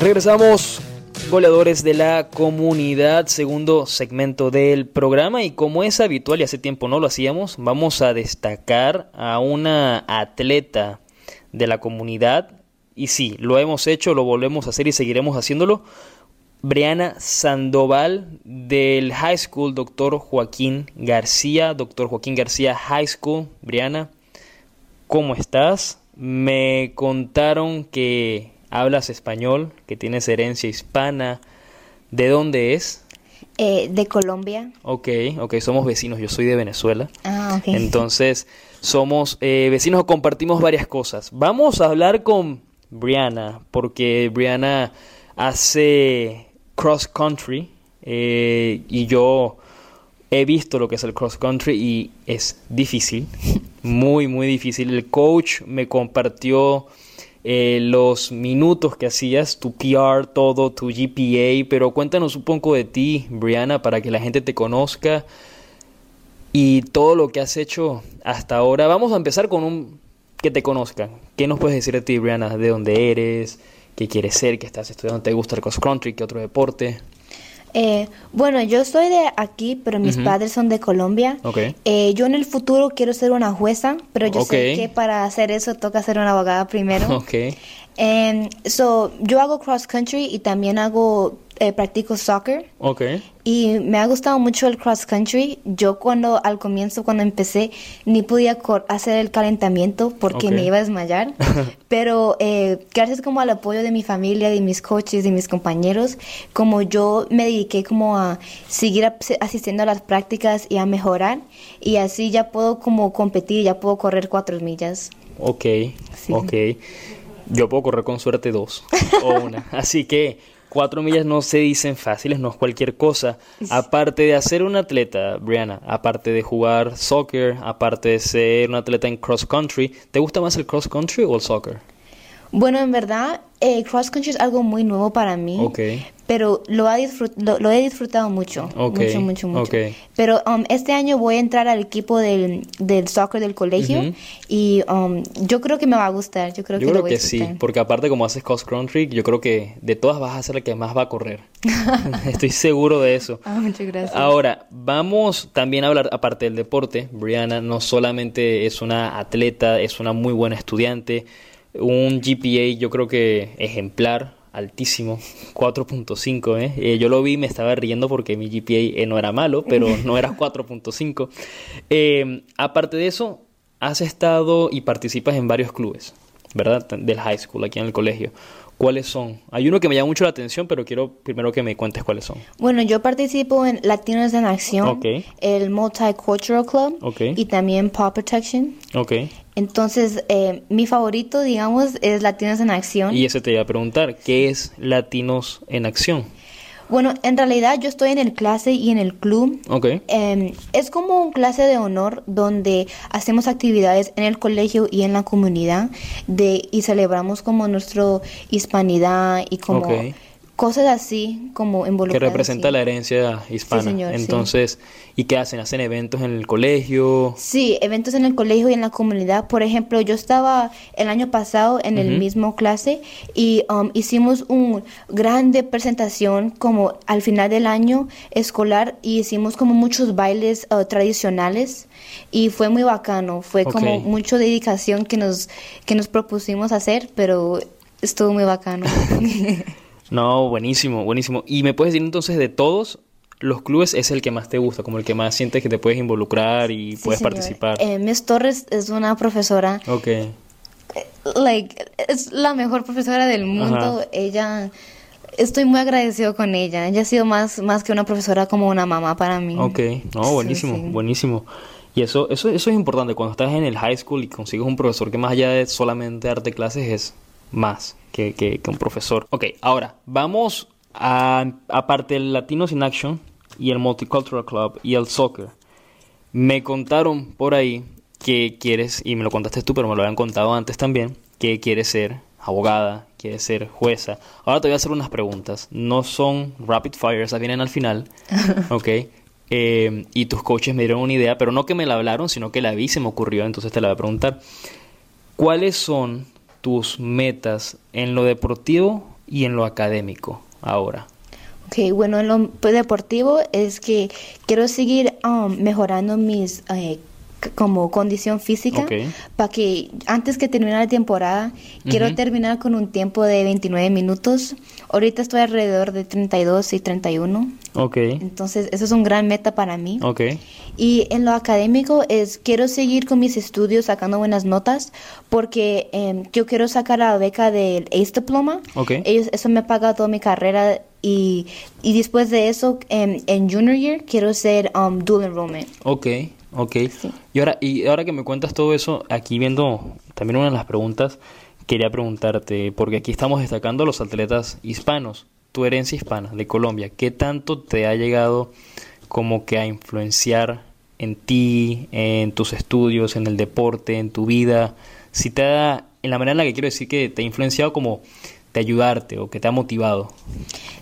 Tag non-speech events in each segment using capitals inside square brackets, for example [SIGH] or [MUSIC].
regresamos, goleadores de la comunidad, segundo segmento del programa y como es habitual y hace tiempo no lo hacíamos, vamos a destacar a una atleta de la comunidad y sí, lo hemos hecho, lo volvemos a hacer y seguiremos haciéndolo. Briana Sandoval del High School Dr. Joaquín García, Dr. Joaquín García High School. Briana, ¿cómo estás? Me contaron que hablas español, que tienes herencia hispana. ¿De dónde es? Eh, de Colombia. Ok, ok, somos vecinos, yo soy de Venezuela. Ah, ok. Entonces, somos eh, vecinos o compartimos varias cosas. Vamos a hablar con Brianna, porque Brianna hace cross country eh, y yo he visto lo que es el cross country y es difícil, muy, muy difícil. El coach me compartió eh, los minutos que hacías, tu PR, todo, tu GPA, pero cuéntanos un poco de ti, Brianna, para que la gente te conozca y todo lo que has hecho hasta ahora. Vamos a empezar con un que te conozcan. ¿Qué nos puedes decir de ti, Brianna? ¿De dónde eres? ¿Qué quieres ser? ¿Qué estás estudiando? ¿Te gusta el cross country? ¿Qué otro deporte? Eh, bueno, yo soy de aquí, pero mis padres son de Colombia. Ok. Eh, yo en el futuro quiero ser una jueza, pero yo sé que para hacer eso toca ser una abogada primero. [LAUGHS] Em, so, yo hago cross country y también hago, eh, practico soccer. Ok. Y me ha gustado mucho el cross country. Yo cuando al comienzo, cuando empecé, ni podía hacer el calentamiento porque me iba a desmayar. [LAUGHS] Pero eh, gracias como al apoyo de mi familia, de mis coaches, de mis compañeros, como yo me dediqué como a seguir asistiendo a las prácticas y a mejorar. Y así ya puedo como competir, ya puedo correr cuatro millas. Ok. Sí. Ok. Yo puedo correr con suerte dos o una. [LAUGHS] Así que cuatro millas no se dicen fáciles, no es cualquier cosa. Aparte de hacer un atleta, Brianna, aparte de jugar soccer, aparte de ser un atleta en cross country, ¿te gusta más el cross country o el soccer? Bueno, en verdad, eh, cross country es algo muy nuevo para mí. Ok. Pero lo, ha lo, lo he disfrutado mucho. Ok, Mucho, mucho, mucho. ok. Pero um, este año voy a entrar al equipo del, del soccer del colegio. Ujú. Y um, yo creo que me va a gustar. Yo creo Yo que creo lo voy a que sí, disfrutar. porque aparte como haces cross country, yo creo que de todas vas a ser la que más va a correr. [LAUGHS] Estoy seguro de eso. Ah, muchas gracias. Ahora, vamos también a hablar, aparte del deporte, Brianna no solamente es una atleta, es una muy buena estudiante, un GPA yo creo que ejemplar, altísimo, 4.5, ¿eh? Eh, Yo lo vi y me estaba riendo porque mi GPA eh, no era malo, pero [LAUGHS] no era 4.5. Eh, aparte de eso, has estado y participas en varios clubes, ¿verdad? Del high school, aquí en el colegio. ¿Cuáles son? Hay uno que me llama mucho la atención, pero quiero primero que me cuentes cuáles son. Bueno, yo participo en Latinos en Acción, Ok. el Multicultural Club y también Paw Protection. Ok. Entonces, eh, mi favorito, digamos, es Latinos en Acción. Y ese te iba a preguntar, ¿qué es Latinos en Acción? Bueno, en realidad yo estoy en el clase y en el club. Ok. Em, es como un clase de honor donde hacemos actividades en el colegio y en la comunidad de, y celebramos como nuestra hispanidad y como. Cosas así como Que involucradas. representa así. la herencia hispana. señor, sí. Entonces, ¿y qué hacen? ¿Hacen eventos en el colegio? Sí, eventos en el colegio y en la comunidad. Por ejemplo, yo estaba el año pasado en el Ujú. mismo clase y um, hicimos una grande presentación como al final del año escolar y hicimos como muchos bailes uh, tradicionales y fue muy bacano. Fue como mucha dedicación que nos, que nos propusimos hacer, pero estuvo muy bacano. [LAUGHS] No, buenísimo, buenísimo. ¿Y me puedes decir entonces de todos los clubes es el que más te gusta, como el que más sientes que te puedes involucrar y Sí, puedes señor. participar? Eh, Miss Torres es una profesora Ok. like es la mejor profesora del mundo. Ajá. Ella estoy muy agradecido con ella. Ella ha sido más más que una profesora como una mamá para mí. Ok, no, Sí, buenísimo, sí. buenísimo. Y eso, eso, eso es importante, cuando estás en el high school y consigues un profesor que más allá de solamente darte clases es más que, que, que un profesor. Ok, ahora, vamos a, aparte del Latinos in Action y el Multicultural Club y el soccer, me contaron por ahí que quieres, y me lo contaste tú, pero me lo habían contado antes también, que quieres ser abogada, quieres ser jueza. Ahora te voy a hacer unas preguntas. No son rapid fire, esas vienen al final. [LAUGHS] ¿Ok? Eh, y tus coaches me dieron una idea, pero no que me la hablaron, sino que la vi se me ocurrió, entonces te la voy a preguntar. ¿Cuáles son tus metas en lo deportivo y en lo académico ahora? Ok, bueno, en lo deportivo es que quiero seguir um, mejorando mis eh, como condición física Ok. para que antes que termine la temporada quiero Ujú. terminar con un tiempo de 29 minutos. Ahorita estoy alrededor de 32 y 31. Ok, Entonces, eso es un gran meta para mí. ok, Y en lo académico es quiero seguir con mis estudios sacando buenas notas porque em, yo quiero sacar la beca del ACE diploma. ok. Ellos, eso me paga toda mi carrera y, y después de eso em, en junior year quiero ser um, dual enrollment. Ok, ok. Y ahora, y ahora que me cuentas todo eso, aquí viendo también una de las preguntas, quería preguntarte, porque aquí estamos destacando a los atletas hispanos, tu herencia hispana de Colombia, ¿qué tanto te ha llegado como que a influenciar en ti, en tus estudios, en el deporte, en tu vida? Si te ha, en la manera en la que quiero decir que te ha influenciado como de ayudarte o que te ha motivado.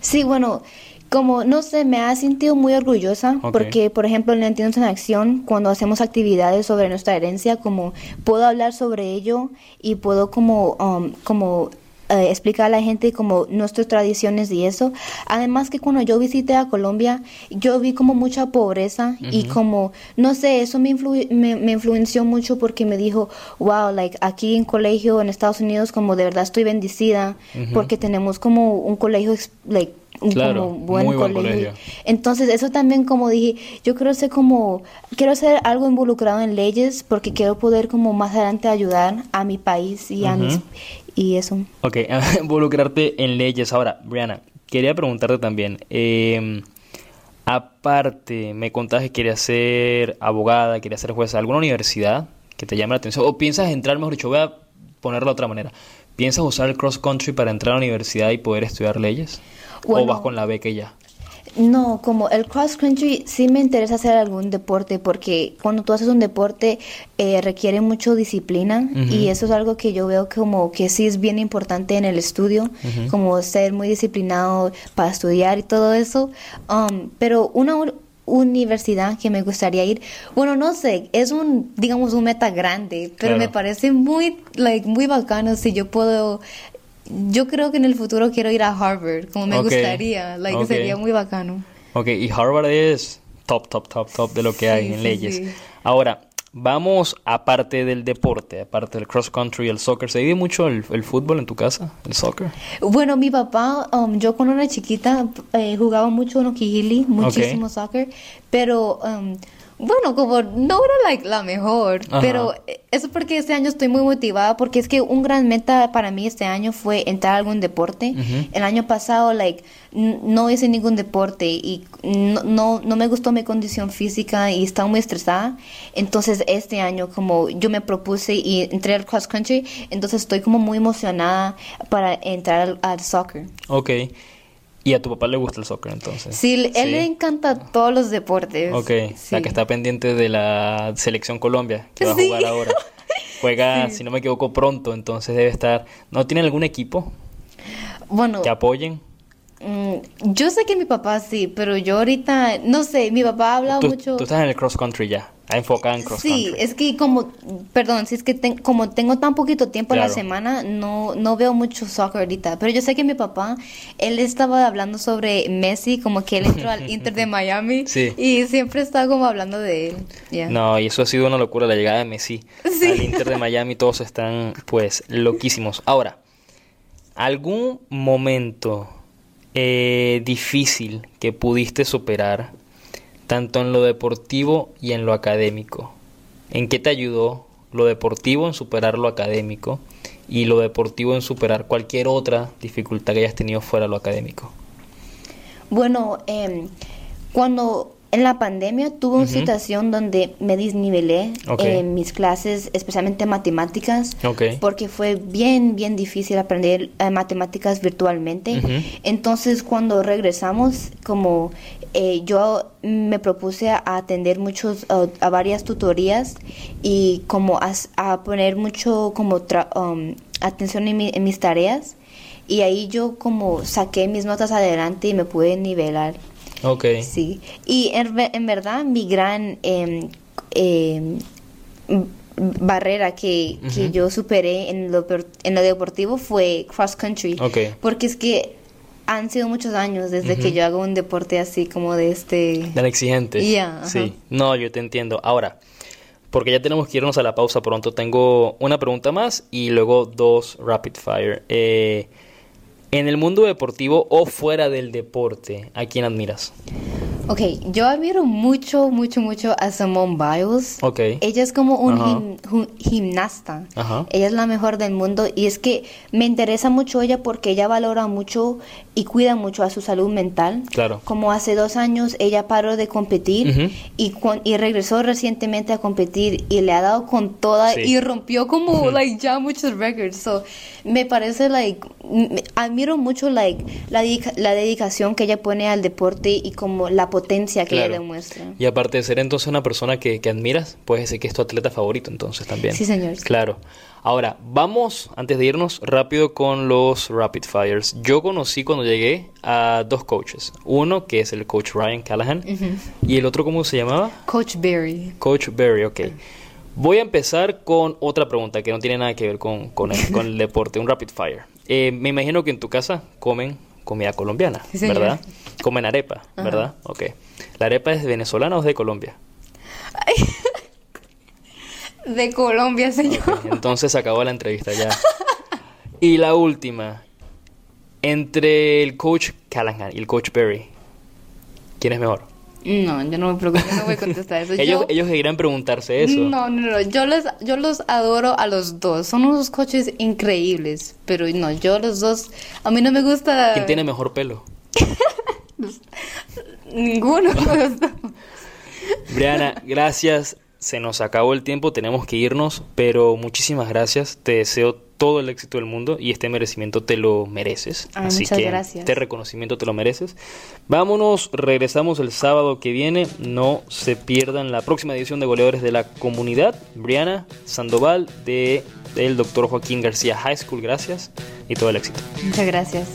Sí, bueno, como no sé, me ha sentido muy orgullosa porque, por ejemplo, en Latinos en Acción, cuando hacemos actividades sobre nuestra herencia, como puedo hablar sobre ello y puedo como, um, como eh, explicar a la gente como nuestras tradiciones y eso. Además que cuando yo visité a Colombia, yo vi como mucha pobreza y como, no sé, eso me, influ- me, me influenció mucho porque me dijo, wow, like aquí en colegio en Estados Unidos como de verdad estoy bendecida porque tenemos como un colegio, like, Claro, como buen muy buen colegio. Entonces, eso también como dije, yo quiero ser como, quiero ser algo involucrado en leyes porque quiero poder como más adelante ayudar a mi país y a mis, y eso. Ok, [LAUGHS] involucrarte en leyes. Ahora, Brianna, quería preguntarte también, eh, aparte, me contaste que querías ser abogada, querías ser jueza, ¿alguna universidad que te llame la atención? ¿O piensas entrar, mejor dicho, voy a ponerlo de otra manera, ¿piensas usar el cross country para entrar a la universidad y poder estudiar leyes? ¿O vas con la beca y ya? No, como el cross country sí me interesa hacer algún deporte porque cuando tú haces un deporte eh, requiere mucho disciplina y eso es algo que yo veo como que sí es bien importante en el estudio, como ser muy disciplinado para estudiar y todo eso. Um, pero una universidad que me gustaría ir, bueno, no sé, es un, digamos, un meta grande, pero Claro. me parece muy, like, muy bacano si yo puedo... Yo creo que en el futuro quiero ir a Harvard, como me gustaría, like, ok. sería muy bacano. Ok, y Harvard es top, top, top, top de lo que hay en sí, leyes. sí. Ahora, vamos aparte del deporte, aparte del cross country y el soccer. ¿Se vive mucho el, el fútbol en tu casa? ¿El soccer? Bueno, mi papá, um, yo cuando era chiquita eh, jugaba mucho en Okihili, muchísimo soccer, pero um, bueno, como no era like, la mejor, Ajá. pero eso porque este año estoy muy motivada, porque es que un gran meta para mí este año fue entrar a algún deporte. El año pasado, like, no hice ningún deporte y no, no, no me gustó mi condición física y estaba muy estresada. Entonces, este año, como yo me propuse y entré al cross country, entonces estoy como muy emocionada para entrar al, al soccer. Ok. ¿Y a tu papá le gusta el soccer entonces? Sí, él Sí. le encanta todos los deportes. Ok, sí. la que está pendiente de la selección Colombia, que va a jugar ahora. [LAUGHS] Juega, si no me equivoco, pronto, entonces debe estar... ¿No tiene algún equipo Bueno, que apoyen? Mm, yo sé que mi papá sí, pero yo ahorita, no sé, mi papá ha hablado Tú, mucho. tú estás en el cross country ya, enfocada en cross Sí, country. es que como, perdón, si es que ten- como tengo tan poquito tiempo a la Claro. semana, no, no veo mucho soccer ahorita. Pero yo sé que mi papá, él estaba hablando sobre Messi, como que él entró al Inter de [LAUGHS] Miami. Sí. Y siempre está como hablando de él. No, y eso ha sido una locura, la llegada de Messi [LAUGHS] Sí. al Inter de Miami, todos están pues loquísimos. Ahora, ¿algún momento eh, difícil que pudiste superar, tanto en lo deportivo y en lo académico? ¿En qué te ayudó lo deportivo en superar lo académico y lo deportivo en superar cualquier otra dificultad que hayas tenido fuera de lo académico? Bueno, em, cuando en la pandemia tuve una situación donde me desnivelé Ok. en mis clases, especialmente matemáticas, porque fue bien, bien difícil aprender eh, matemáticas virtualmente. Entonces, cuando regresamos, como eh, yo me propuse a atender muchos, uh, a varias tutorías y como a, a poner mucho como tra- um, atención en, mi- en mis tareas. Y ahí yo como saqué mis notas adelante y me pude nivelar. Ok. Sí, y en, en verdad mi gran em, em, barrera que, que yo superé en lo, en lo deportivo fue cross country. Ok. Porque es que han sido muchos años desde que yo hago un deporte así como de este... Tan exigente. Sí. No, yo te entiendo. Ahora, porque ya tenemos que irnos a la pausa pronto, tengo una pregunta más y luego dos rapid fire. Eh, en el mundo deportivo o fuera del deporte, ¿a quién admiras? Ok, yo admiro mucho, mucho, mucho a Simone Biles. Ok. Ella es como un Ajá. gim- ju- gimnasta. Ajá. Ella es la mejor del mundo y es que me interesa mucho ella porque ella valora mucho y cuida mucho a su salud mental. Claro. Como hace dos años ella paró de competir Ujú. y, cuan- y regresó recientemente a competir y le ha dado con toda Sí. y rompió como like ya muchos records. So, me parece like admiro mucho like la, dedica- la dedicación que ella pone al deporte y como la potencia que Claro. ella demuestra. Y aparte de ser entonces una persona que, que admiras, puedes decir que es tu atleta favorito entonces también. Sí, señor. Claro. Ahora, vamos, antes de irnos, rápido con los rapid fires. Yo conocí cuando llegué a dos coaches. Uno que es el coach Ryan Callahan y el otro, ¿cómo se llamaba? Coach Barry. Coach Berry, ok. Voy a empezar con otra pregunta que no tiene nada que ver con, con, el, con el [LAUGHS] deporte, un rapid fire. Eh, me imagino que en tu casa comen comida colombiana, Sí. ¿verdad? Comen arepa, ¿verdad? Ok. ¿La arepa es venezolana o es de Colombia? [LAUGHS] De Colombia, señor. Entonces acabó la entrevista ya. Y la última. Entre el coach Callahan y el coach Berry, ¿quién es mejor? No, yo no me preocupo, yo no voy a [LAUGHS] contestar eso. Ellos, Yo- ellos seguirán preguntarse eso. No, no, no, yo los, yo los adoro a los dos. Son unos coches increíbles, pero no, yo los dos, a mí no me gusta ¿Quién tiene mejor pelo? [LAUGHS] ninguno. [LAUGHS] Briana, gracias. Se nos acabó el tiempo, tenemos que irnos, pero muchísimas gracias. Te deseo todo el éxito del mundo y este merecimiento te lo mereces. Ay, Así que gracias. este reconocimiento te lo mereces. Vámonos, regresamos el sábado que viene. No se pierdan la próxima edición de Goleadores de la Comunidad. Briana Sandoval de del Dr. Joaquín García High School, gracias y todo el éxito. Muchas gracias.